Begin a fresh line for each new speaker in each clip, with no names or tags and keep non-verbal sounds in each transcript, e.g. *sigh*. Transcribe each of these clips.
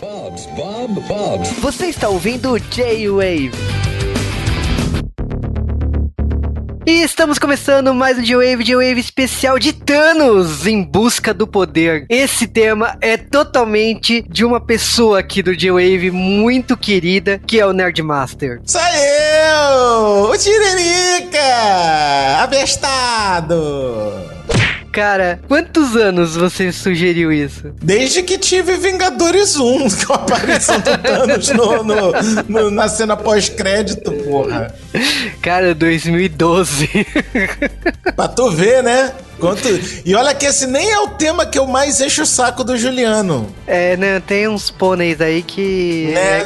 Bob's, Bob, Bob's.
Você está ouvindo o J-Wave. E estamos começando mais um J-Wave, J-Wave especial de Thanos em busca do poder. Esse tema é totalmente de uma pessoa aqui do J-Wave muito querida, que é o Nerdmaster.
Sou eu! O Tiririca! Abestado!
Cara, quantos anos você sugeriu isso?
Desde que tive Vingadores 1, com a aparição do Thanos no, no- no- na cena pós-crédito, porra.
Cara, 2012. *laughs*
Pra tu ver, né? Quanto... E olha que esse nem é o tema que eu mais encho o saco do Juliano.
é, né? Tem uns pôneis aí que.
Né?
é-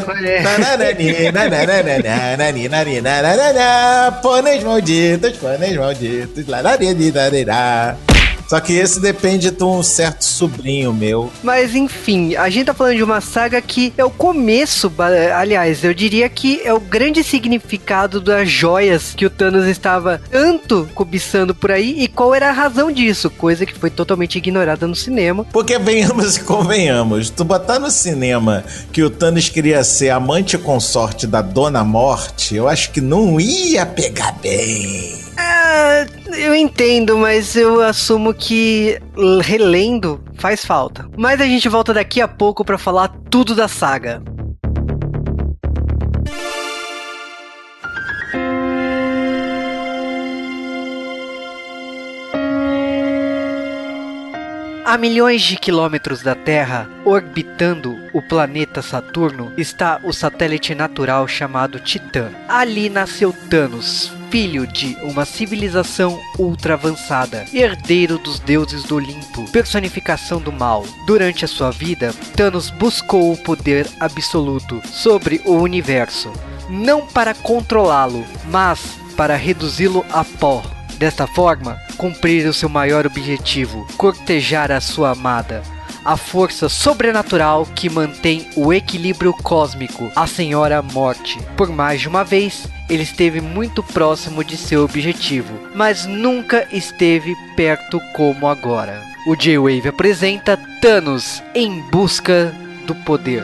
nananana, Pôneis malditos, pôneis malditos. Só que esse depende de um certo sobrinho meu.
Mas enfim, a gente tá falando de uma saga que é o começo, aliás, eu diria que é o grande significado das joias que o Thanos estava tanto cobiçando por aí e qual era a razão disso, coisa que foi totalmente ignorada no cinema.
Porque venhamos e convenhamos, tu botar no cinema que o Thanos queria ser amante consorte da Dona Morte, eu acho que não ia pegar bem.
Ah, eu entendo, mas eu assumo que relendo faz falta. Mas a gente volta daqui a pouco pra falar tudo da saga. A milhões de quilômetros da Terra, orbitando o planeta Saturno, está o satélite natural chamado Titã. Ali nasceu Thanos, filho de uma civilização ultra avançada, herdeiro dos deuses do Olimpo, personificação do mal. Durante a sua vida, Thanos buscou o poder absoluto sobre o universo, não para controlá-lo, mas para reduzi-lo a pó. Desta forma, cumprir o seu maior objetivo, cortejar a sua amada. A força sobrenatural que mantém o equilíbrio cósmico, a Senhora Morte. Por mais de uma vez, ele esteve muito próximo de seu objetivo, mas nunca esteve perto como agora. O J-Wave apresenta Thanos em busca do poder.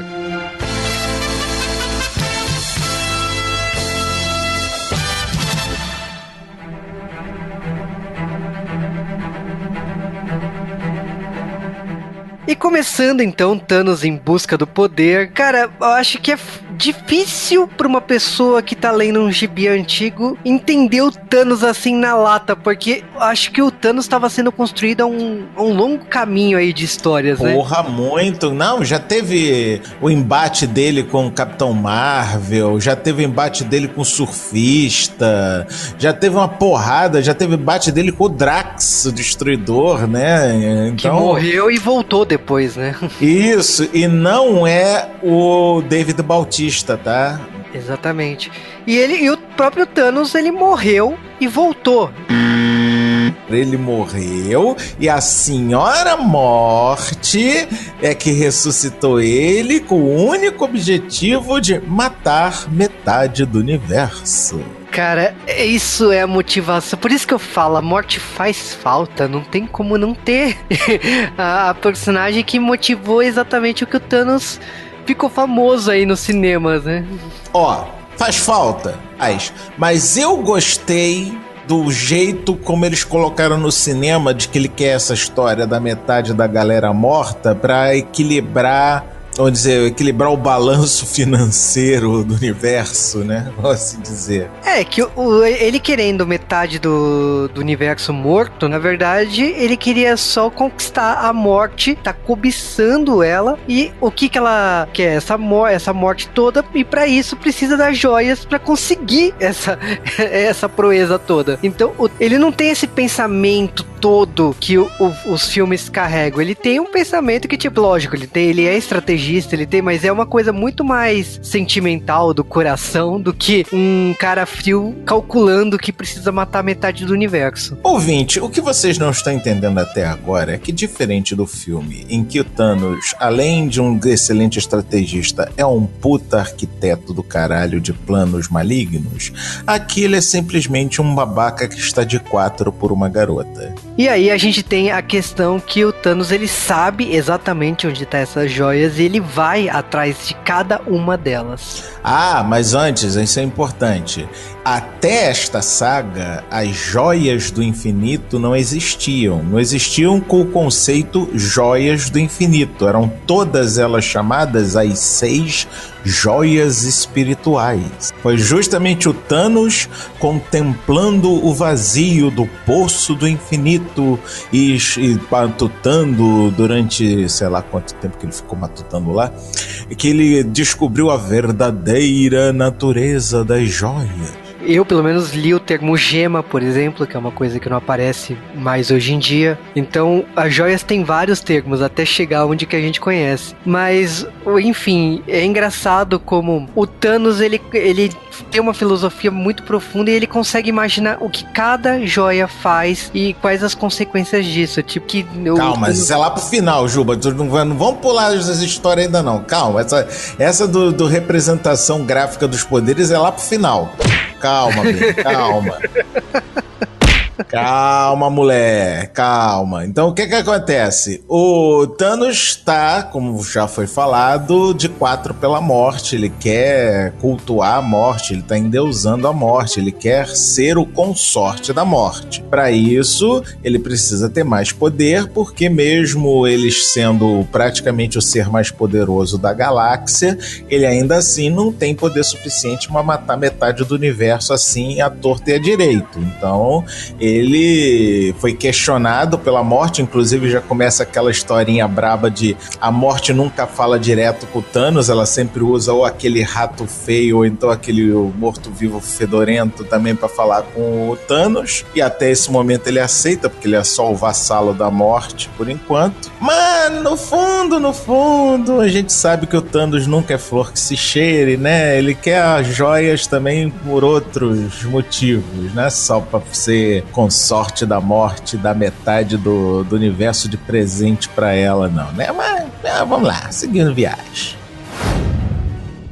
Começando então Thanos em busca do poder, cara, eu acho que é difícil pra uma pessoa que tá lendo um gibi antigo entender o Thanos assim na lata, porque eu acho que o Thanos estava sendo construído a um, a um longo caminho aí de histórias, né?
Porra, muito. Não, já teve o embate dele com o Capitão Marvel, já teve o embate dele com o Surfista, já teve uma porrada, já teve embate dele com o Drax, o Destruidor, né?
Que
Então,
morreu e voltou depois, né? *laughs*
Isso, e não é o David Bautista, tá?
Exatamente. E ele e o próprio Thanos, ele morreu e voltou.
Ele morreu e a Senhora Morte é que ressuscitou ele com o único objetivo de matar metade do universo.
Cara, isso é a motivação. Por isso que eu falo, a morte faz falta. Não tem como não ter *laughs* a, personagem que motivou exatamente o que o Thanos ficou famoso aí nos cinemas, né?
Ó, faz falta, faz. Mas eu gostei do jeito como eles colocaram no cinema de que ele quer essa história da metade da galera morta pra equilibrar, vamos dizer, equilibrar o balanço financeiro do universo, né? *laughs* Vamos assim dizer.
É, que o- ele querendo metade do, do universo morto, na verdade, ele queria só conquistar a morte, tá cobiçando ela, e o que que ela quer? Essa, essa morte toda, e pra isso precisa das joias pra conseguir essa, *laughs* essa proeza toda. Então, o- ele não tem esse pensamento todo que o- os filmes carregam. Ele tem um pensamento que, tipo, lógico, ele, tem, ele é estrategista, ele tem, mas é uma coisa muito mais sentimental do coração do que um cara frio calculando que precisa matar metade do universo.
Ouvinte, o que vocês não estão entendendo até agora é que, diferente do filme, em que o Thanos, além de um excelente estrategista, é um puta arquiteto do caralho de planos malignos, aqui ele é simplesmente um babaca que está de quatro por uma garota.
E aí a gente tem a questão que o Thanos ele sabe exatamente onde tá essas joias e ele vai atrás de cada uma delas.
Ah, mas antes, isso é importante. Até esta saga, as joias do infinito não existiam. Não existiam com o conceito joias do infinito. Eram todas elas chamadas as seis joias espirituais. Foi justamente o Thanos contemplando o vazio do poço do infinito e, e matutando durante sei lá quanto tempo que ele ficou matutando lá, que ele descobriu a verdadeira natureza das joias.
Eu, pelo menos, li o termo gema, por exemplo, que é uma coisa que não aparece mais hoje em dia. Então, as joias têm vários termos até chegar onde que a gente conhece. Mas, enfim, é engraçado como o Thanos, ele, ele tem uma filosofia muito profunda e ele consegue imaginar o que cada joia faz e quais as consequências disso. Tipo que.
Calma, mas isso é lá pro final, Juba. Não, não vamos pular essa história ainda, não. Calma, essa, essa do, do representação gráfica dos poderes é lá pro final. Calma, bem, calma. Calma, mulher, calma. Então, o que que acontece? O Thanos está, como já foi falado, de quatro pela morte. Ele quer cultuar a morte, ele está endeusando a morte, ele quer ser o consorte da morte. Para isso, ele precisa ter mais poder, porque mesmo ele sendo praticamente o ser mais poderoso da galáxia, ele ainda assim não tem poder suficiente para matar metade do universo assim à torta e à direito. Então, ele foi questionado pela morte, inclusive já começa aquela historinha braba de a morte nunca fala direto com o Thanos, ela sempre usa ou aquele rato feio ou então aquele morto-vivo fedorento também para falar com o Thanos. E até esse momento ele aceita, porque ele é só o vassalo da morte por enquanto. Mas no fundo, no fundo, a gente sabe que o Thanos nunca é flor que se cheire, né? Ele quer as joias também por outros motivos, né? Só para ser consorte da morte da metade do, do universo de presente para ela, não, né? Mas é, vamos lá, seguindo viagem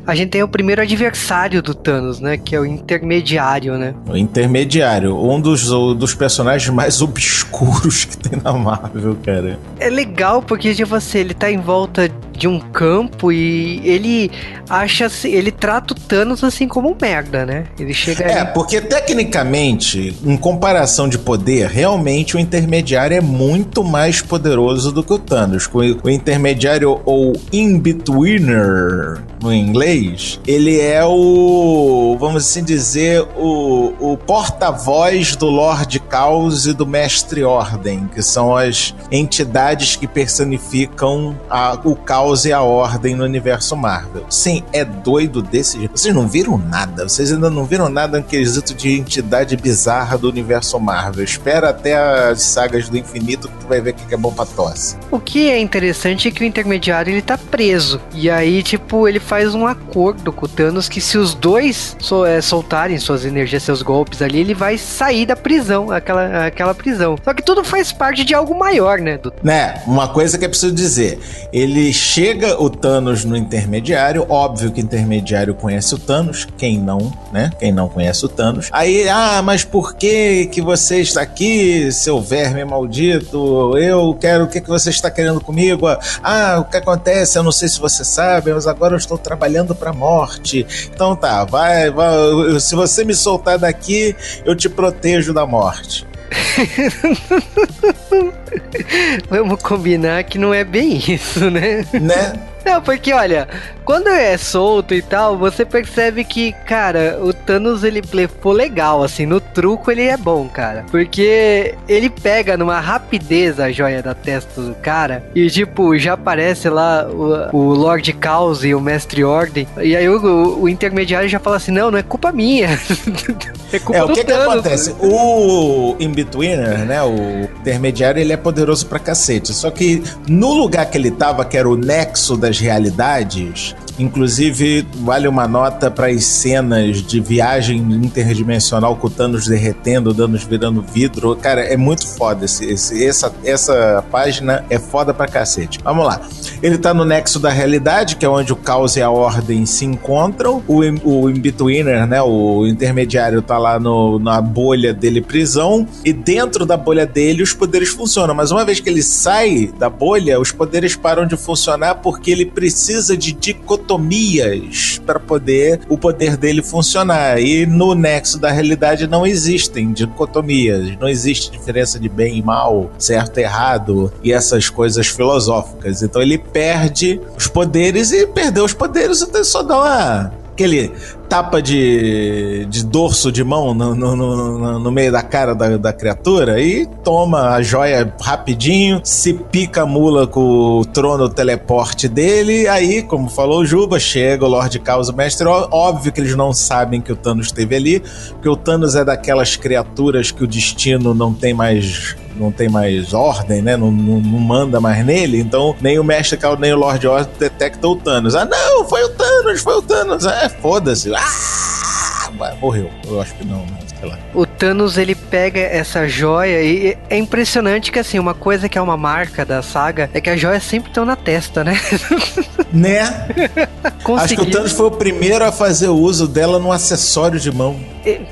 a gente tem o primeiro adversário do Thanos, né? Que é o intermediário, né?
O intermediário, um dos, dos personagens mais obscuros que tem na Marvel, cara.
É legal porque, tipo assim, ele tá em volta de um campo e ele acha ele trata o Thanos assim como um merda, né? Ele chega
É, porque tecnicamente, em comparação de poder, realmente o intermediário é muito mais poderoso do que o Thanos. O intermediário ou in-betweener no inglês, ele é o, vamos assim dizer, o, o porta-voz do Lord Caos e do Mestre Ordem, que são as entidades que personificam a, o caos e a ordem no universo Marvel. Sim, é doido desse jeito. Vocês não viram nada, vocês ainda não viram nada no quesito de entidade bizarra do universo Marvel. Espera até as sagas do infinito que tu vai ver o que é bom pra tosse.
O que é interessante é que o intermediário ele tá preso. E aí, tipo, ele faz um acordo com o Thanos que se os dois é, soltarem suas energias, seus golpes ali, ele vai sair da prisão, aquela, aquela prisão. Só que tudo faz parte de algo maior, né? Do...
Né, uma coisa que é preciso dizer. Ele chega o Thanos no intermediário, óbvio que o intermediário conhece o Thanos, quem não, né? Quem não conhece o Thanos. Aí, ah, mas por que que você está aqui, seu verme maldito? Eu quero, o que que você está querendo comigo? Ah, o que acontece? Eu não sei se você sabe, mas agora eu estou trabalhando pra morte. Então tá, vai, vai, se você me soltar daqui, eu te protejo da morte. *laughs*
Vamos combinar que não é bem isso, né?
Né?
Não, porque olha, quando é solto e tal, você percebe que, cara, o Thanos ele blefou legal, assim, no truco ele é bom, cara. Porque ele pega numa rapidez a joia da testa do cara e, tipo, já aparece lá o, o Lord Caos e o Mestre Ordem. E aí o, o, intermediário já fala assim: não, não é culpa minha. *laughs*
é culpa é, o que, Thanos, que acontece? O In-Betweener, né? O intermediário, ele é poderoso pra cacete. Só que no lugar que ele tava, que era o nexo realidades, Inclusive, vale uma nota para as cenas de viagem interdimensional com Thanos derretendo, Thanos virando vidro. Cara, é muito foda. Esse, esse, essa, essa página é foda pra cacete. Vamos lá. Ele tá no nexo da realidade, que é onde o caos e a ordem se encontram. O, o in-betweener, né? O intermediário tá lá no, na bolha dele prisão. E dentro da bolha dele os poderes funcionam. Mas uma vez que ele sai da bolha, os poderes param de funcionar porque ele precisa de dicotomias para poder o poder dele funcionar. E no nexo da realidade não existem dicotomias, não existe diferença de bem e mal, certo e errado e essas coisas filosóficas. Então ele perde os poderes e perdeu os poderes, então só dá uma aquele tapa de, de dorso de mão no, no, no, no meio da cara da, da, criatura e toma a joia rapidinho, se pica a mula com o trono teleporte dele. Aí, como falou o Juba, chega o Lord Caos o Mestre. Óbvio que eles não sabem que o Thanos esteve ali, porque o Thanos é daquelas criaturas que o destino não tem mais não tem mais ordem, né? Não, não, não, manda mais nele. Então, nem o Mestre Cal, nem o Lord Oz detectam o Thanos. Ah, não, foi o Thanos, foi o Thanos. É, foda-se. Ah, morreu. Eu acho que não, né?
Sei lá. O Thanos ele pega essa joia e é impressionante que assim, uma coisa que é uma marca da saga é que as joias sempre estão na testa, né? *laughs*
Né? Acho que o Thanos foi o primeiro a fazer uso dela no acessório de mão.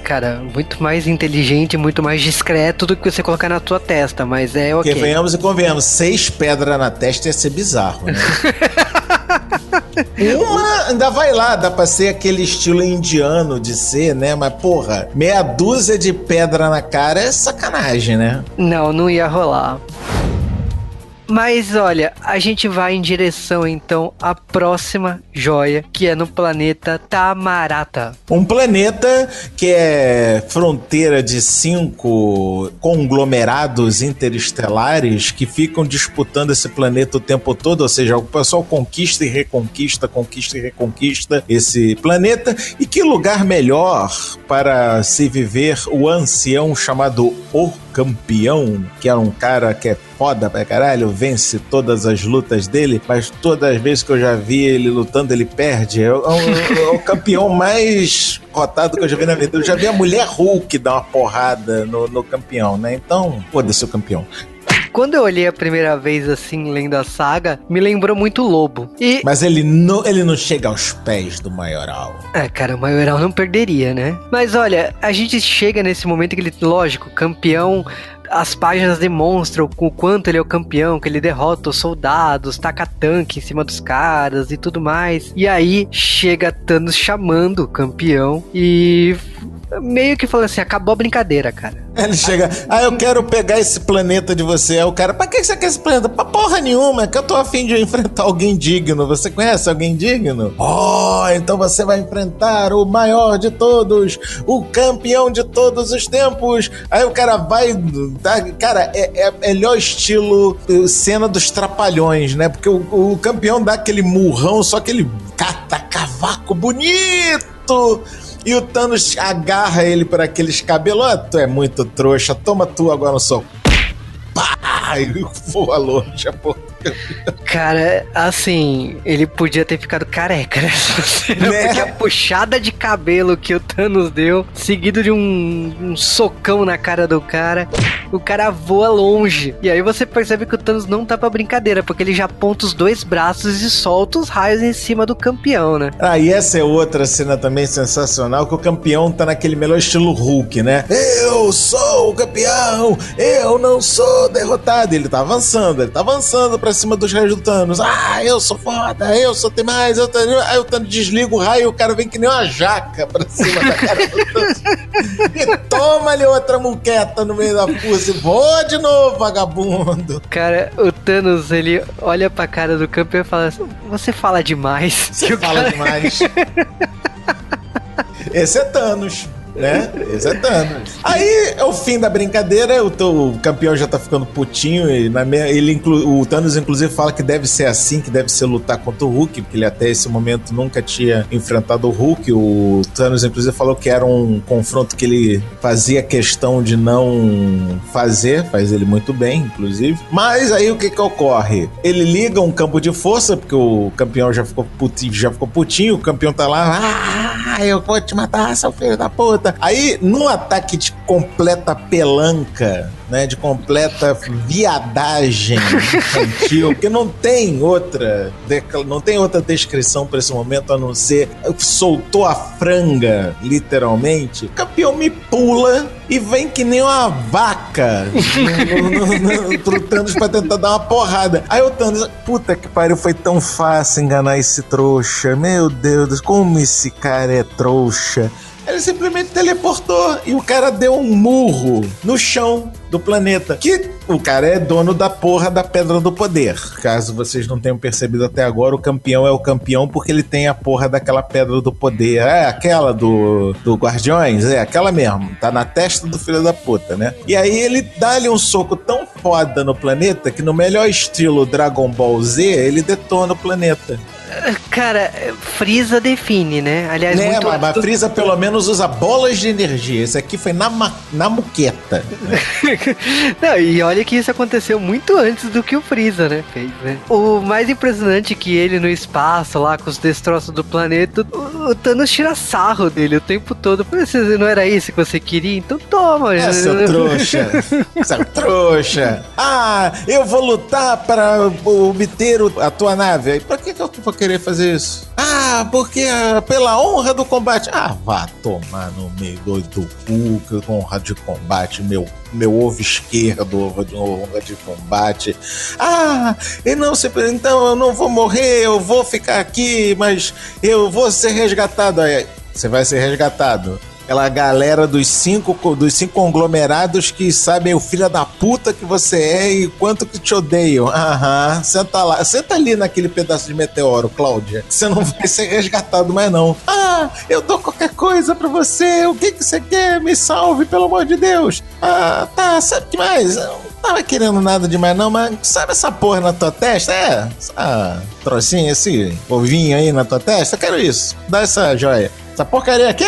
Cara, muito mais inteligente, muito mais discreto do que você colocar na tua testa, mas é ok.
Porque venhamos e convenhamos, seis pedras na testa ia ser bizarro, né? *laughs* *laughs* Uma ainda vai lá, dá pra ser aquele estilo indiano de ser, né? Mas, porra, meia dúzia de pedra na cara é sacanagem, né?
Não, não ia rolar. Mas olha, a gente vai em direção então à próxima joia, que é no planeta Tamarata.
Um planeta que é fronteira de cinco conglomerados interestelares que ficam disputando esse planeta o tempo todo, ou seja, o pessoal conquista e reconquista, conquista e reconquista esse planeta. E que lugar melhor para se viver o ancião chamado O Campeão, que é um cara que é foda pra caralho, vence todas as lutas dele, mas todas as vezes que eu já vi ele lutando, ele perde. É o, é o campeão mais rotado que eu já vi na vida. Eu já vi a mulher Hulk dar uma porrada no, no campeão, né? Então, foda-se o campeão.
Quando eu olhei a primeira vez assim, lendo a saga, me lembrou muito Lobo.
E... Mas ele não, ele não chega aos pés do Maioral.
É, cara, o Maioral não perderia, né? Mas olha, a gente chega nesse momento que ele, lógico, campeão as páginas demonstram o quanto ele é o campeão, que ele derrota os soldados, taca tanque em cima dos caras e tudo mais. E aí chega Thanos chamando o campeão e meio que falou assim: acabou a brincadeira, cara. *laughs*
Ele chega, ah, eu quero pegar esse planeta de você. Aí o cara, pra que você quer esse planeta? Pra porra nenhuma, é que eu tô afim de *laughs* enfrentar alguém digno. Você conhece alguém digno? Oh, então você vai enfrentar o maior de todos, o campeão de todos os tempos. Aí o cara vai. Tá, cara, é, é melhor estilo cena dos trapalhões, né? Porque o, o campeão dá aquele murrão, só que ele cata cavaco bonito e o Thanos agarra ele por aqueles cabelos. Ah, tu é muito trouxa, toma tu agora no soco. Pá! E voa longe a porra.
Cara, assim, ele podia ter ficado careca nessa cena, né? porque a puxada de cabelo que o Thanos deu, seguido de um, um, socão na cara do cara, o cara voa longe. E aí você percebe que o Thanos não tá pra brincadeira, porque ele já aponta os dois braços e solta os raios em cima do campeão, né?
Ah, e essa é outra cena também sensacional, que o campeão tá naquele melhor estilo Hulk, né? Eu sou o campeão, eu não sou derrotado. Ele tá avançando, ele tá avançando pra cima dos raios do Thanos. Ah, eu sou foda, eu sou demais, eu tenho... Aí o Thanos desliga o raio e o cara vem que nem uma jaca pra cima da cara do Thanos. *laughs* e toma-lhe outra muqueta no meio da fuça e voa de novo, vagabundo.
Cara, o Thanos, ele olha pra cara do campeão e fala assim, você fala demais.
Você fala cara... demais. *laughs* Esse é Thanos. Né? Esse é Thanos. Aí é o fim da brincadeira, o teu campeão já tá ficando putinho e na ele inclu... o Thanos inclusive fala que deve ser assim, que deve ser lutar contra o Hulk, porque ele até esse momento nunca tinha enfrentado o Hulk. O Thanos inclusive falou que era um confronto que ele fazia questão de não fazer, faz ele muito bem, inclusive. Mas aí o que que ocorre? Ele liga um campo de força, porque o campeão já ficou putinho, já ficou putinho, o campeão tá lá, ah, eu vou te matar, seu filho da puta. Aí, num ataque de completa pelanca, né, de completa viadagem infantil, *laughs* que não tem outra, não tem outra descrição para esse momento a não ser soltou a franga, literalmente. O campeão me pula e vem que nem uma vaca pro Thanos pra tentar dar uma porrada. Aí o Thanos, puta que pariu, foi tão fácil enganar esse trouxa. Meu Deus, como esse cara é trouxa. Ele simplesmente teleportou e o cara deu um murro no chão do planeta. Que o cara é dono da porra da Pedra do Poder. Caso vocês não tenham percebido até agora, o campeão é o campeão porque ele tem a porra daquela Pedra do Poder. É aquela do, do Guardiões? É aquela mesmo. Tá na testa do filho da puta, né? E aí ele dá-lhe um soco tão foda no planeta que no melhor estilo Dragon Ball Z, ele detona o planeta.
Cara, Frieza define, né?
Aliás, né, muito mas, mas Frieza pelo menos usa bolas de energia. Esse aqui foi na, na muqueta. Né? *laughs*
Não, e olha que isso aconteceu muito antes do que o Frieza, né? Fez, né? O mais impressionante é que ele no espaço, lá com os destroços do planeta, o, o Thanos tira sarro dele o tempo todo. Não era isso que você queria? Então toma.
É, seu trouxa. *laughs* seu trouxa. Ah, eu vou lutar para obter a tua nave. Pra que, que eu vou querer fazer isso? Ah, porque ah, pela honra do combate. Ah, vá tomar no meio do, do cu, que honra de combate, meu meu ovo esquerdo, de honra de combate. Ah, e não se então eu não vou morrer, eu vou ficar aqui, mas eu vou ser resgatado. Aí, você vai ser resgatado aquela galera dos cinco, dos cinco conglomerados que sabem o filho da puta que você é e quanto que te odeiam. *laughs* Aham, senta lá. Senta ali naquele pedaço de meteoro, Cláudia. Você não vai ser resgatado mais, não. Ah, eu dou qualquer coisa pra você. O que que você quer? Me salve, pelo amor de Deus. Ah, tá, sabe o que mais? Eu não tava querendo nada demais, não, mas sabe essa porra na tua testa? É, essa trocinha, esse ovinho aí na tua testa? Eu quero isso. Dá essa joia. Essa porcaria aqui?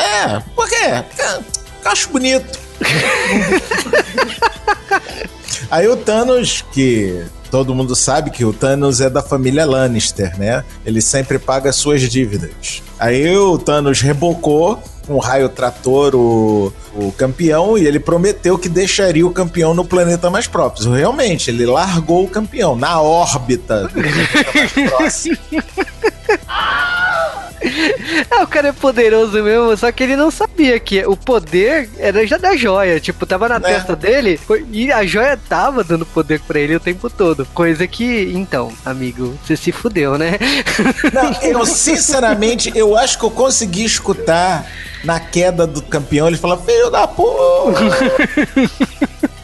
É, por quê? Porque eu acho bonito. *laughs* Aí o Thanos, que todo mundo sabe que o Thanos é da família Lannister, né? Ele sempre paga suas dívidas. Aí o Thanos rebocou com um raio trator o, o campeão e ele prometeu que deixaria o campeão no planeta mais próximo. Realmente, ele largou o campeão na órbita do planeta mais próximo. *laughs* *laughs*
Ah, o cara é poderoso mesmo, só que ele não sabia que o poder era já da joia. Tipo, tava na é. testa dele e a joia tava dando poder pra ele o tempo todo. Coisa que, então, amigo, você se fudeu, né? *laughs*
Não, eu sinceramente, eu acho que eu consegui escutar na queda do campeão ele fala: Filho da porra! *laughs*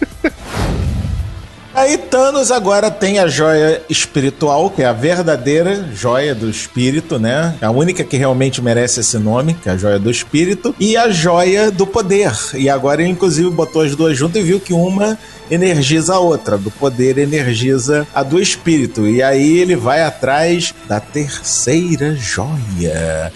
Aí Thanos agora tem a joia espiritual, que é a verdadeira joia do espírito, né? A única que realmente merece esse nome, que é a joia do espírito, e a joia do poder. E agora ele inclusive botou as duas juntas e viu que uma energiza a outra, do poder energiza a do espírito. E aí ele vai atrás da terceira joia.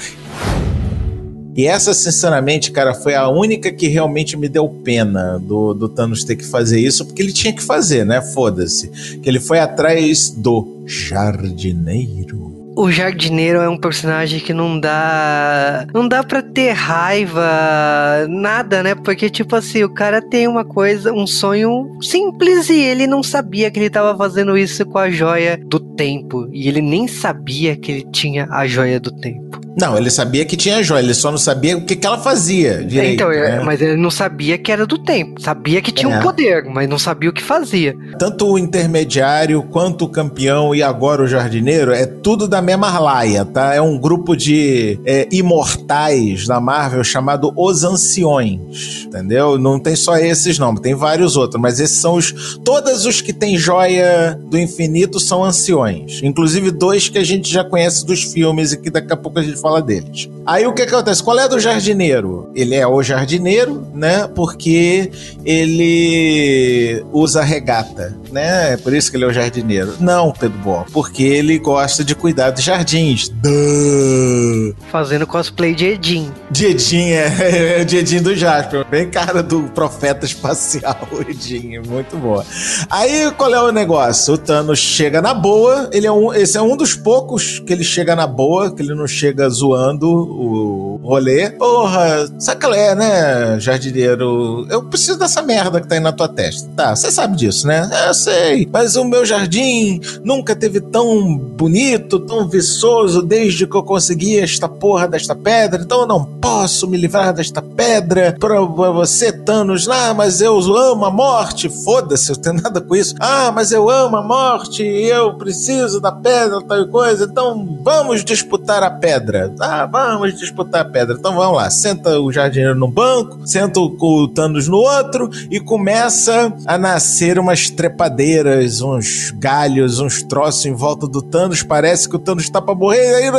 E essa, sinceramente, cara, foi a única que realmente me deu pena do, do Thanos ter que fazer isso, porque ele tinha que fazer, né? Foda-se. Que ele foi atrás do jardineiro.
O jardineiro é um personagem que não dá. Não dá pra ter raiva, nada, né? Porque, tipo assim, o cara tem uma coisa, um sonho simples e ele não sabia que ele tava fazendo isso com a joia do tempo. E ele nem sabia que ele tinha a joia do tempo.
Não, ele sabia que tinha joia, ele só não sabia o que, que ela fazia direito. Então,
né? mas ele não sabia que era do tempo. Sabia que tinha é. um poder, mas não sabia o que fazia.
Tanto o intermediário, quanto o campeão e agora o jardineiro, é tudo da mesma laia, tá? É um grupo de é, imortais da Marvel chamado Os Anciões, entendeu? Não tem só esses não, tem vários outros, mas esses são os todos os que tem joia do infinito são anciões, inclusive dois que a gente já conhece dos filmes e que daqui a pouco a gente fala deles. Aí o que, acontece? Qual é do jardineiro? Ele é o jardineiro, né? Porque ele usa regata, né? É por isso que ele é o jardineiro. Não, Pedro Bom, porque ele gosta de cuidar dos jardins. Duh.
Fazendo cosplay de Edin.
De Edin, é, *laughs* é o de Edin do Jasper. Bem cara do profeta espacial, *laughs* Edin. Muito boa. Aí qual é o negócio? O Thanos chega na boa. Ele é um, esse é um dos poucos que ele chega na boa, que ele não chega zoando o rolê. Porra, sabe que é, né, jardineiro? Eu preciso dessa merda que tá aí na tua testa. Tá, você sabe disso, né? É, eu sei. Mas o meu jardim nunca teve tão bonito, tão viçoso desde que eu consegui esta porra desta pedra. Então eu não posso me livrar desta pedra pra você, Thanos. Ah, mas eu amo a morte. Foda-se, eu tenho nada com isso. Ah, mas eu amo a morte eu preciso da pedra, tal coisa. Então vamos disputar a pedra. Ah, vamos disputar a pedra. Então vamos lá. Senta o jardineiro no banco, senta o Thanos no outro e começa a nascer umas trepadeiras, uns galhos, uns troços em volta do Thanos. Parece que o Thanos tá pra morrer. Aí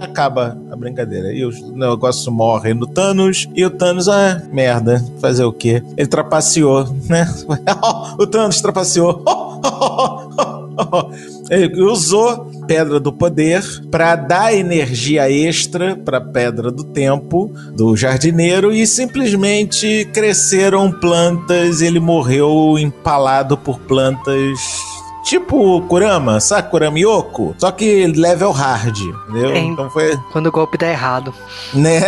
acaba a brincadeira. E o negócio morre no Thanos. E o Thanos, ah, merda, fazer o quê? Ele trapaceou, né? *laughs* o Thanos trapaceou. *laughs* *laughs* Ele usou Pedra do Poder para dar energia extra para Pedra do Tempo do jardineiro e simplesmente cresceram plantas. Ele morreu empalado por plantas Tipo Kurama, sabe Kurama Yoko? Só que level hard, entendeu?
É, então foi. Quando o golpe dá errado.
Né?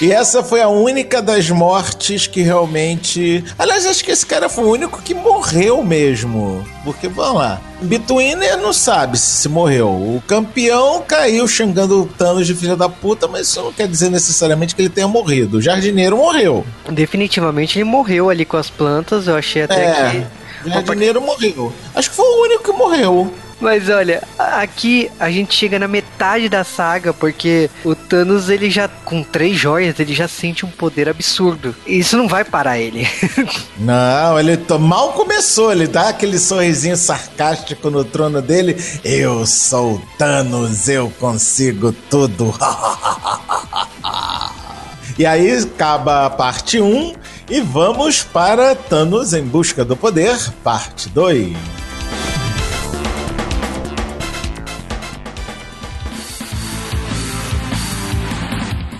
E essa foi a única das mortes que realmente. Aliás, acho que esse cara foi o único que morreu mesmo. Porque, vamos lá. Betweener não sabe se morreu. O campeão caiu xingando o Thanos de filha da puta, mas isso não quer dizer necessariamente que ele tenha morrido. O jardineiro morreu.
Definitivamente ele morreu ali com as plantas. Eu achei até é. que
o jardineiro morreu. Acho que foi o único que morreu.
Mas olha, aqui a gente chega na metade da saga, porque o Thanos, ele já, com três joias, ele já sente um poder absurdo. E isso não vai parar ele. *laughs*
não, ele mal começou, ele dá aquele sorrisinho sarcástico no trono dele. Eu sou o Thanos, eu consigo tudo. *laughs* e aí acaba a parte 1 e vamos para Thanos em Busca do Poder, parte 2.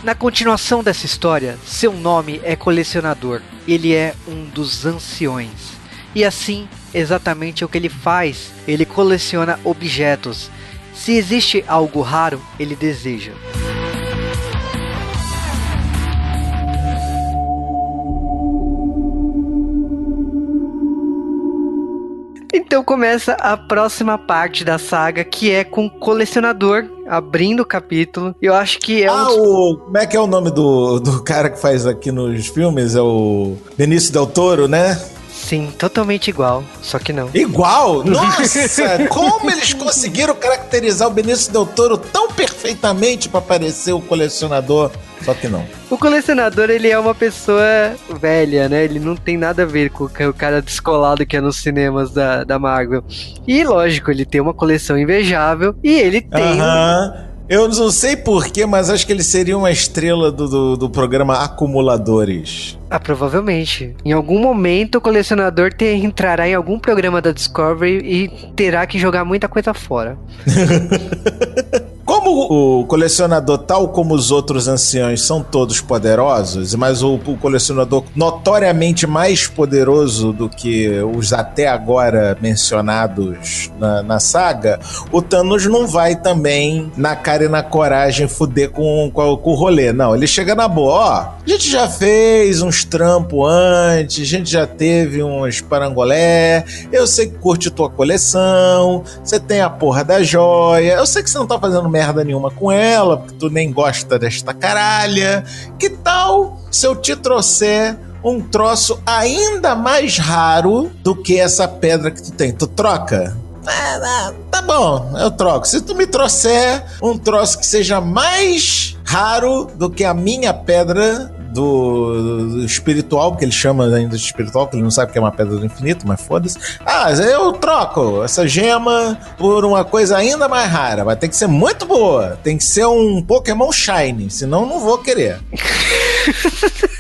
Na continuação dessa história, seu nome é Colecionador. Ele é um dos anciões. E assim, exatamente o que ele faz. Ele coleciona objetos. Se existe algo raro, ele deseja. Então começa a próxima parte da saga, que é com o colecionador abrindo o capítulo. Eu acho que é
ah, um. o. Como é que é o nome do, do cara que faz aqui nos filmes? É o Benício Del Toro, né?
Sim, totalmente igual, só que não.
Igual? Nossa! como eles conseguiram caracterizar o Benício Del Toro tão perfeitamente para parecer o colecionador? Só que não.
O colecionador, ele é uma pessoa velha, né? Ele não tem nada a ver com o cara descolado que é nos cinemas da, da Marvel. E, lógico, ele tem uma coleção invejável e ele tem... Uh
-huh. Eu não sei porquê, mas acho que ele seria uma estrela do, do, do, programa Acumuladores.
Ah, provavelmente. Em algum momento o colecionador te, entrará em algum programa da Discovery e terá que jogar muita coisa fora. *laughs*
O colecionador, tal como os outros anciãos, são todos poderosos, mas o, o, colecionador notoriamente mais poderoso do que os até agora mencionados na, na saga, o Thanos não vai também na cara e na coragem fuder com, com, com o rolê. Não, ele chega na boa, ó. A gente já fez uns trampos antes, a gente já teve uns parangolé. Eu sei que curte tua coleção, você tem a porra da joia. Eu sei que você não tá fazendo merda nenhuma com ela, porque tu nem gosta desta caralha. Que tal se eu te trouxer um troço ainda mais raro do que essa pedra que tu tem? Tu troca? Ah, tá bom, eu troco. Se tu me trouxer um troço que seja mais raro do que a minha pedra do, do espiritual, que ele chama ainda de espiritual, que ele não sabe que é uma pedra do infinito, mas foda-se. Ah, eu troco essa gema por uma coisa ainda mais rara. Vai ter que ser muito boa. Tem que ser um Pokémon Shine, senão não vou querer. *laughs*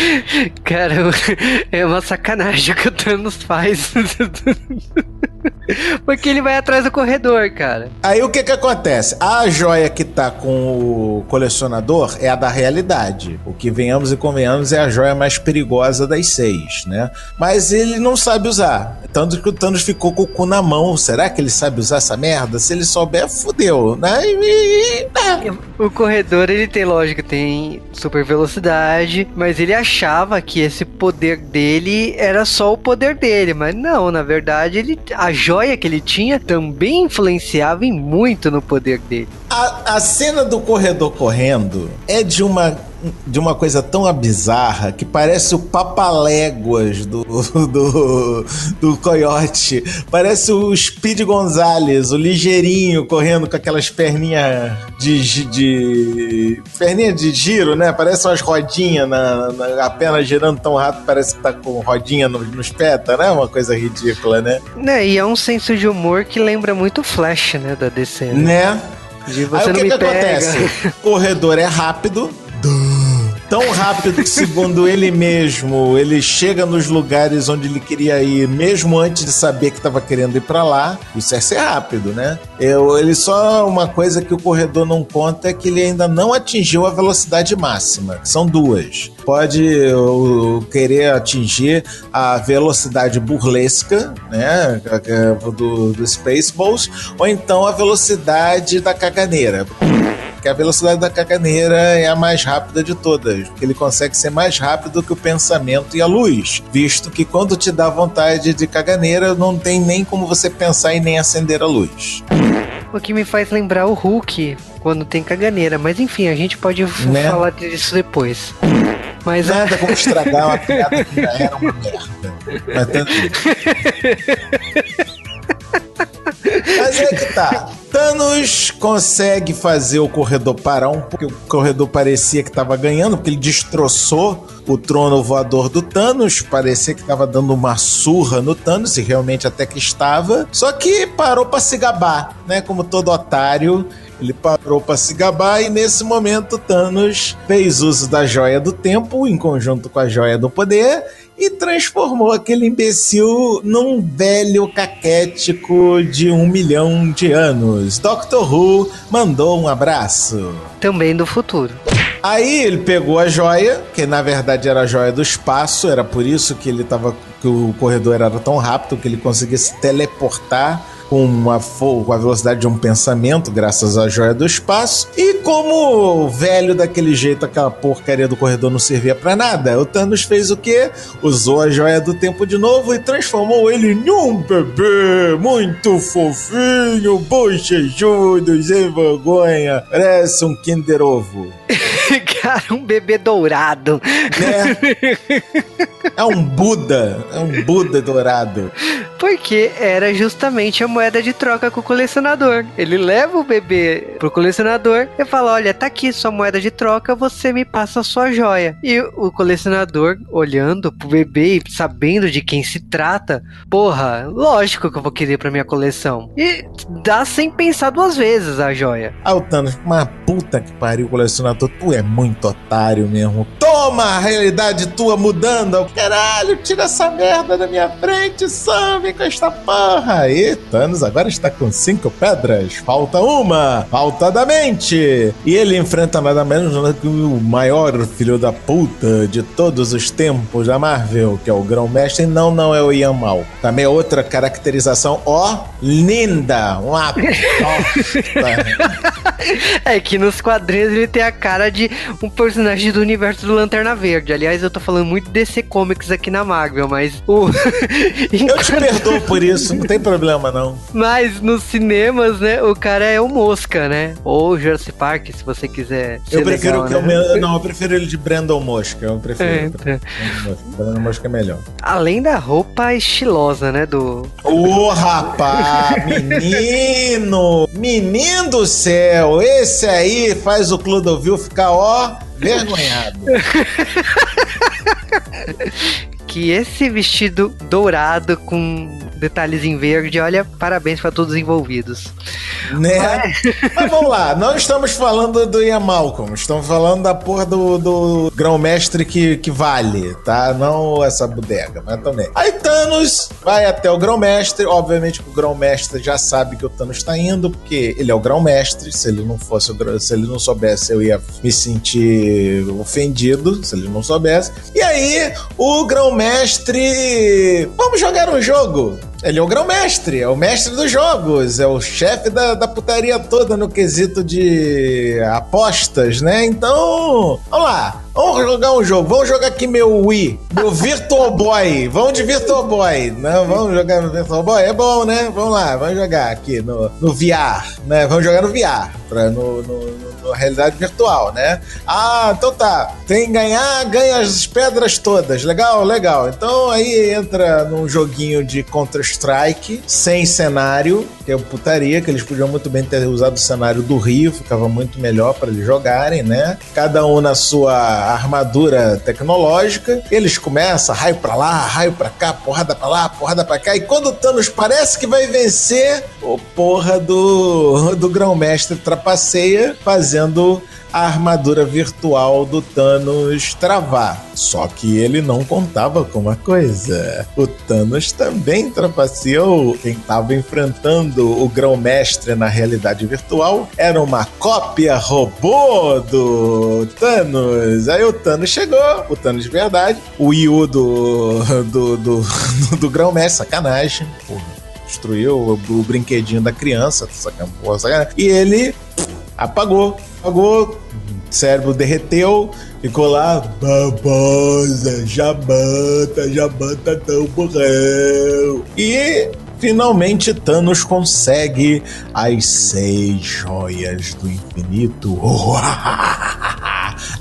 *laughs*
Cara, *laughs* é uma sacanagem o que o Thanos faz. *laughs* Porque ele vai atrás do corredor, cara.
Aí o que que acontece? A joia que tá com o colecionador é a da realidade. O que venhamos e convenhamos é a joia mais perigosa das seis, né? Mas ele não sabe usar. Tanto que o Thanos ficou com o cu na mão. Será que ele sabe usar essa merda? Se ele souber, fudeu, né? E, e,
é. O corredor, ele tem, lógico, tem super velocidade, mas ele achava que esse poder dele era só o poder dele, mas não, na verdade, ele a joia que ele tinha também influenciava muito no poder dele.
A, a cena do corredor correndo é de uma de uma coisa tão bizarra que parece o Papaléguas do, *laughs* do, do Coyote. Parece o Speed Gonzales, o ligeirinho correndo com aquelas perninhas de, de. perninha de giro, né? Parece umas rodinhas na, na a perna girando tão rápido, parece que tá com rodinha nos, nos pés, né? Uma coisa ridícula, né?
Né, e é um senso de humor que lembra muito Flash, né? Da DC.
Né? né? De você Aí o que, que acontece? *laughs* Corredor é rápido. Tão rápido que, segundo ele mesmo, ele chega nos lugares onde ele queria ir, mesmo antes de saber que estava querendo ir para lá. Isso é ser rápido, né? Eu, ele só uma coisa que o corredor não conta é que ele ainda não atingiu a velocidade máxima. São duas. Pode eu, querer atingir a velocidade burlesca, né, do, do Spaceballs, ou então a velocidade da caganeira que a velocidade da caganeira é a mais rápida de todas, porque ele consegue ser mais rápido que o pensamento e a luz, visto que quando te dá vontade de caganeira, não tem nem como você pensar e nem acender a luz.
O que me faz lembrar o Hulk quando tem caganeira, mas enfim, a gente pode né? falar disso depois.
Mas Nada como estragar uma piada que *laughs* já era uma merda. Mas tanto... *laughs* Mas é que tá. Thanos consegue fazer o corredor parar um pouco, o corredor parecia que estava ganhando, porque ele destroçou o trono voador do Thanos, parecia que estava dando uma surra no Thanos, e realmente até que estava, só que parou para se gabar, né? Como todo otário, ele parou para se gabar e nesse momento Thanos fez uso da joia do tempo em conjunto com a joia do poder e transformou aquele imbecil num velho caquético de um milhão de anos. Doctor Who mandou um abraço.
Também do futuro.
Aí ele pegou a joia, que na verdade era a joia do espaço, era por isso que ele tava. que o corredor era tão rápido que ele conseguia se teleportar com uma, com a velocidade de um pensamento, graças à joia do espaço. E como velho daquele jeito, aquela porcaria do corredor não servia para nada, o Thanos fez o quê? Usou a joia do tempo de novo e transformou ele em um bebê muito fofinho, bochechudo, sem vergonha. Parece um Kinder Ovo. *laughs*
Cara, um bebê dourado.
Né? É um Buda. É um Buda dourado.
Porque era justamente a moeda de troca com o colecionador. Ele leva o bebê pro colecionador e fala: Olha, tá aqui sua moeda de troca, você me passa a sua joia. E o colecionador, olhando pro bebê e sabendo de quem se trata, porra, lógico que eu vou querer pra minha coleção. E dá sem pensar duas vezes a joia.
Ah, o Thanos, uma puta que pariu, colecionador, tu é muito otário mesmo. Toma a realidade tua mudando. Caralho, tira essa merda da minha frente, Sam, vem com esta porra. E Thanos agora está com cinco pedras. Falta uma. Falta da mente. E ele enfrenta nada menos do que o maior filho da puta de todos os tempos da Marvel, que é o Grão-Mestre. Não, não é o Ian Mal. Também é outra caracterização, ó, linda. Uma
É que nos quadrinhos ele tem a cara de um personagem do universo do Lanterna Verde. Aliás, eu tô falando muito DC Comics aqui na Marvel, mas o.
eu te *laughs* perdoo por isso, não tem problema não.
Mas nos cinemas, né, o cara é o Mosca, né? Ou Jurassic Park, se você quiser.
eu prefiro legal, que né? eu Não, eu prefiro ele de Brandon Mosca. Eu prefiro. É, então. Brandon Mosca é melhor.
Além da roupa estilosa, né? Do.
Ô, oh, rapaz! *laughs* menino! Menino do céu! Esse aí faz o Clodovil ficar, ó, vergonhado. *laughs*
que esse vestido dourado com detalhes em verde, olha, parabéns para todos os envolvidos.
Né? Mas... *laughs* Mas vamos lá, não estamos falando do Ian Malcolm, estamos falando da porra do, do grão-mestre que, que vale, tá? Não essa bodega, mas também. Aí Thanos vai até o grão-mestre, obviamente que o grão-mestre já sabe que o Thanos está indo, porque ele é o grão-mestre, se ele não fosse, se ele não soubesse, eu ia me sentir ofendido, se ele não soubesse. E aí, o grão-mestre, vamos jogar um jogo? Ele é o grão-mestre, é o mestre dos jogos, é o chefe da, da putaria toda no quesito de apostas, né? Então, vamos lá. Vamos jogar um jogo. Vamos jogar aqui meu Wii, meu Virtual Boy. Vamos de Virtual Boy, né? Vamos jogar no Virtual Boy? É bom, né? Vamos lá, vamos jogar aqui no, no VR, né? Vamos jogar no VR, pra, no, no, no realidade virtual, né? Ah, então tá. Tem ganhar, ganha as pedras todas. Legal, legal. Então aí entra num joguinho de Counter-Strike, sem cenário, é putaria, que eles podiam muito bem ter usado o cenário do Rio, ficava muito melhor para eles jogarem, né? Cada um na sua armadura tecnológica. Eles começam, raio pra lá, raio pra cá, porrada pra lá, porrada pra cá. E quando o Thanos parece que vai vencer, o porra do, do grão-mestre trapaceia, fazendo a armadura virtual do Thanos travar. Só que ele não contava com uma coisa. O Thanos também trapaceou. Quem estava enfrentando o grão-mestre na realidade virtual era uma cópia robô do Thanos. Aí o Thanos chegou, o Thanos de verdade, o Yu do, do, do, do, *laughs* do grão-mestre, sacanagem, porra destruiu o, o, brinquedinho da criança, sacanagem, e ele apagou apagou, cérebro derreteu, ficou lá, babosa, jabanta, jabanta tão morreu. E finalmente Thanos consegue as seis joias do infinito. *laughs*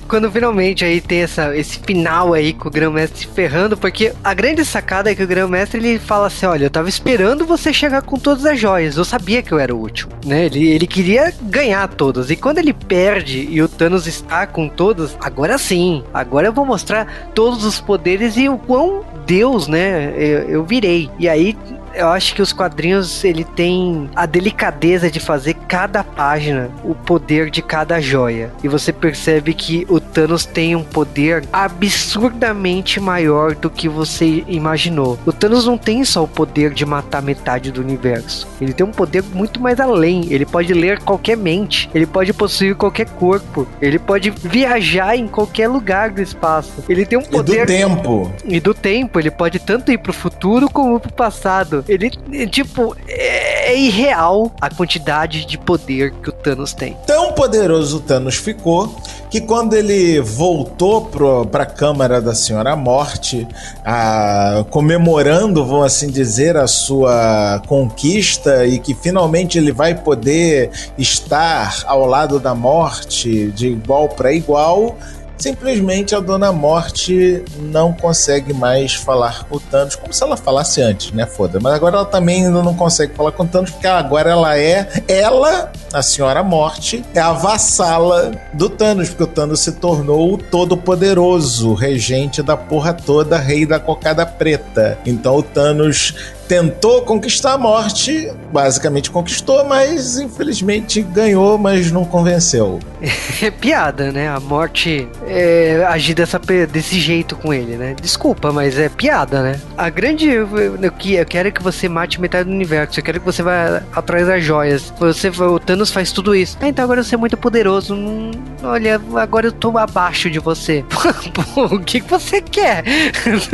quando finalmente aí tem essa, esse final aí com o Grão-Mestre ferrando, porque a grande sacada é que o Grão-Mestre ele fala assim: olha, eu tava esperando você chegar com todas as joias, eu sabia que eu era o último, né? Ele, ele queria ganhar todas, e quando ele perde e o Thanos está com todas, agora sim, agora eu vou mostrar todos os poderes e o quão Deus, né, eu, eu virei. E aí eu acho que os quadrinhos ele tem a delicadeza de fazer cada página o poder de cada joia. E você percebe que o Thanos tem um poder absurdamente maior do que você imaginou. O Thanos não tem só o poder de matar metade do universo. Ele tem um poder muito mais além. Ele pode ler qualquer mente. Ele pode possuir qualquer corpo. Ele pode viajar em qualquer lugar do espaço. Ele tem um poder.
E do tempo.
E do tempo. Ele pode tanto ir pro futuro como pro passado. Ele, tipo, é, é irreal a quantidade de poder que o Thanos tem.
Tão poderoso o Thanos ficou que quando ele voltou pro, pra Câmara da Senhora Morte, a, comemorando, vamos assim dizer, a sua conquista e que finalmente ele vai poder estar ao lado da morte de igual para igual, simplesmente a Dona Morte não consegue mais falar com o Thanos, como se ela falasse antes, né? Foda. Mas agora ela também ainda não consegue falar com o Thanos, porque agora ela é. Ela, a Senhora Morte, é a vassala do Thanos, porque o Thanos se tornou o todo-poderoso, regente da porra toda, rei da cocada preta. Então o Thanos tentou conquistar a morte, basicamente conquistou, mas infelizmente ganhou, mas não convenceu. *laughs*
É piada, né? A morte é, agir dessa, desse jeito com ele, né? Desculpa, mas é piada, né? A grande. Eu, eu quero que você mate metade do universo, eu quero que você vá atrás das joias. Você, o Thanos faz tudo isso. Ah, então agora você é muito poderoso. Hum, olha, agora eu tô abaixo de você. *laughs* o que, que você quer?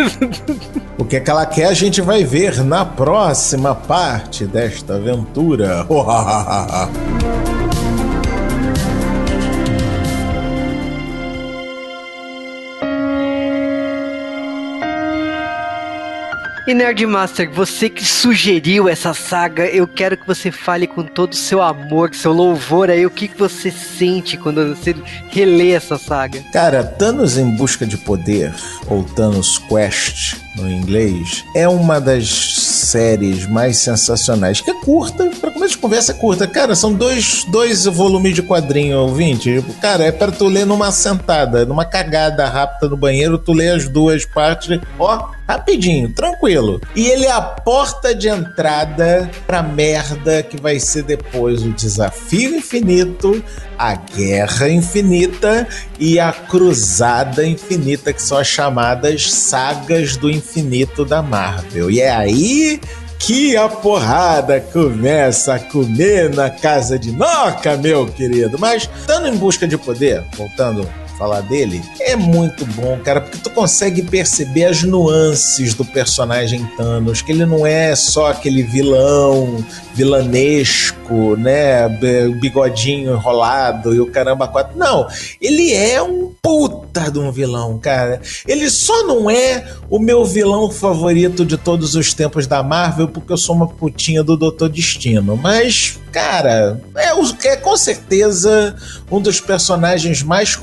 *laughs*
o que, é que ela quer, a gente vai ver na próxima parte desta aventura.
E Nerdmaster, você que sugeriu essa saga, eu quero que você fale com todo o seu amor, seu louvor aí, o que, que você sente quando você relê essa saga.
Cara, Thanos em Busca de Poder, ou Thanos Quest no inglês, é uma das séries mais sensacionais, que é curta, pra começo de conversa é curta. Cara, são dois, dois volumes de quadrinho, ouvinte. Cara, é para tu ler numa sentada, numa cagada rápida no banheiro, tu lê as duas partes, ó, rapidinho, tranquilo. E ele é a porta de entrada pra merda que vai ser depois o desafio infinito, a guerra infinita e a cruzada infinita, que são as chamadas sagas do infinito da Marvel. E é aí que a porrada começa a comer na casa de Noca, meu querido. Mas, estando em busca de poder, voltando falar dele, é muito bom, cara, porque tu consegue perceber as nuances do personagem Thanos, que ele não é só aquele vilão vilanesco, né, bigodinho enrolado e o caramba quatro. Não, ele é um puta de um vilão, cara. Ele só não é o meu vilão favorito de todos os tempos da Marvel, porque eu sou uma putinha do Doutor Destino, mas cara, é, é com certeza um dos personagens mais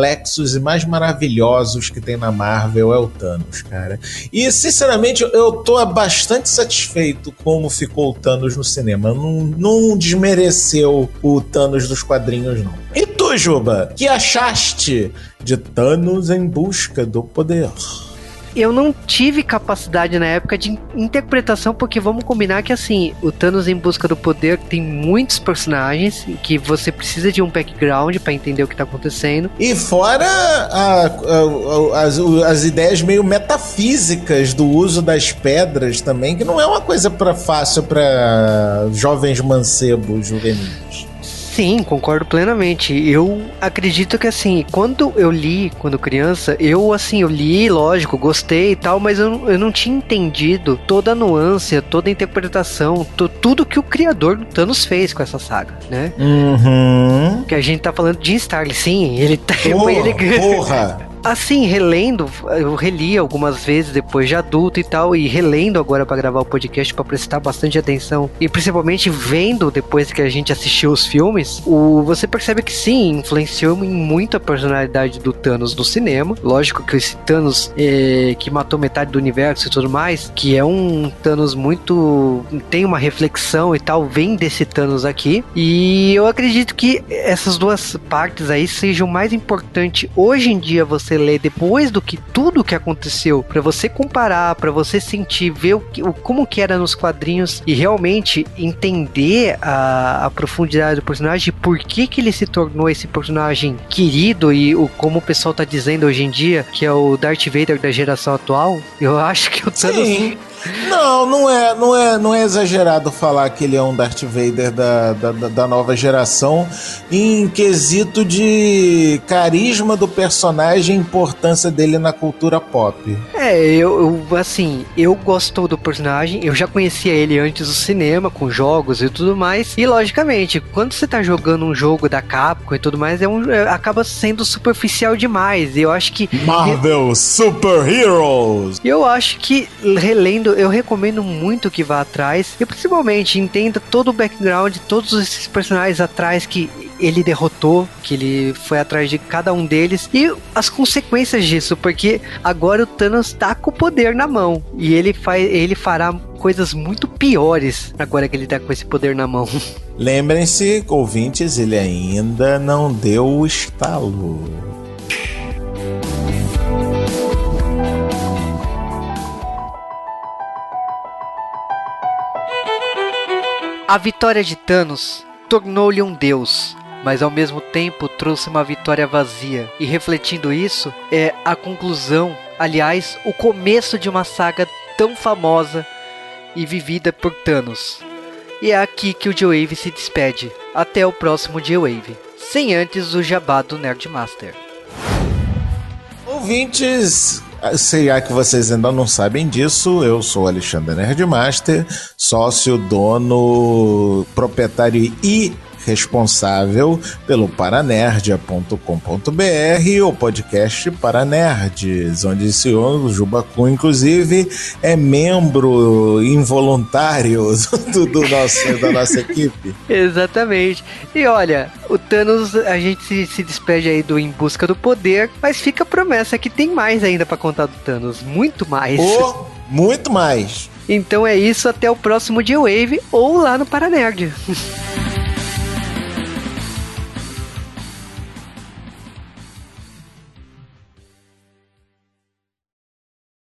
complexos e mais maravilhosos que tem na Marvel é o Thanos, cara. E, sinceramente, eu tô bastante satisfeito como ficou o Thanos no cinema. Não, não desmereceu o Thanos dos quadrinhos, não. E tu, Juba, que achaste de Thanos em busca do poder?
Eu não tive capacidade na época de interpretação, porque vamos combinar que assim, o Thanos em busca do poder tem muitos personagens que você precisa de um background para entender o que tá acontecendo.
E fora a, a, as, as ideias meio metafísicas do uso das pedras também, que não é uma coisa para fácil para jovens mancebos juvenis.
Sim, concordo plenamente. Eu acredito que assim, quando eu li, quando criança, eu assim, eu li, lógico, gostei e tal, mas eu, eu não tinha entendido toda a nuance, toda a interpretação, tudo que o criador do Thanos fez com essa saga, né?
Uhum.
Que a gente tá falando de Starling, sim, ele tá.
Porra, *laughs* ele... porra.
Assim, relendo, eu reli algumas vezes depois de adulto e tal, e relendo agora para gravar o podcast para prestar bastante atenção, e principalmente vendo depois que a gente assistiu os filmes, o, você percebe que sim, influenciou em muito a personalidade do Thanos no cinema. Lógico que esse Thanos é, que matou metade do universo e tudo mais, que é um Thanos muito. tem uma reflexão e tal, vem desse Thanos aqui. E eu acredito que essas duas partes aí sejam mais importantes hoje em dia você você lê depois do que tudo que aconteceu, para você comparar, para você sentir, ver o, o, como que era nos quadrinhos e realmente entender a, a profundidade do personagem, por que que ele se tornou esse personagem querido e o, como o pessoal tá dizendo hoje em dia, que é o Darth Vader da geração atual, eu *laughs* acho que o Thanos...
Sim. Não, não é, não é, não é exagerado falar que ele é um Darth Vader da, da, da nova geração em quesito de carisma do personagem e importância dele na cultura pop.
É, eu, eu, assim, eu gosto do personagem, eu já conhecia ele antes do cinema, com jogos e tudo mais, e logicamente, quando você tá jogando um jogo da Capcom e tudo mais, é um, é, acaba sendo superficial demais, e eu acho que...
Marvel eu, Super Heroes!
Eu acho que, relendo eu recomendo muito que vá atrás e principalmente entenda todo o background, todos esses personagens atrás que ele derrotou, que ele foi atrás de cada um deles e as consequências disso, porque agora o Thanos tá com o poder na mão e ele faz, ele fará coisas muito piores agora que ele tá com esse poder na mão. *laughs*
Lembrem-se, ouvintes, ele ainda não deu o estalo.
A vitória de Thanos tornou-lhe um deus, mas ao mesmo tempo trouxe uma vitória vazia. E refletindo isso, é a conclusão, aliás, o começo de uma saga tão famosa e vivida por Thanos. E é aqui que o G-Wave se despede. Até o próximo G-Wave. Sem antes o jabá do Nerdmaster.
Ouvintes, Sei que vocês ainda não sabem disso, eu sou Alexandre Nerdmaster, sócio, dono, proprietário e responsável pelo paranerdia.com.br, o podcast para nerds, onde o senhor Jubacu, inclusive, é membro involuntário *laughs* do, do nosso, da nossa equipe.
Exatamente. E olha, o Thanos, a gente se, se despede aí do Em Busca do Poder, mas fica a promessa que tem mais ainda para contar do Thanos, muito mais.
Oh, muito mais.
Então é isso, até o próximo G-Wave ou lá no Paranerd. *laughs*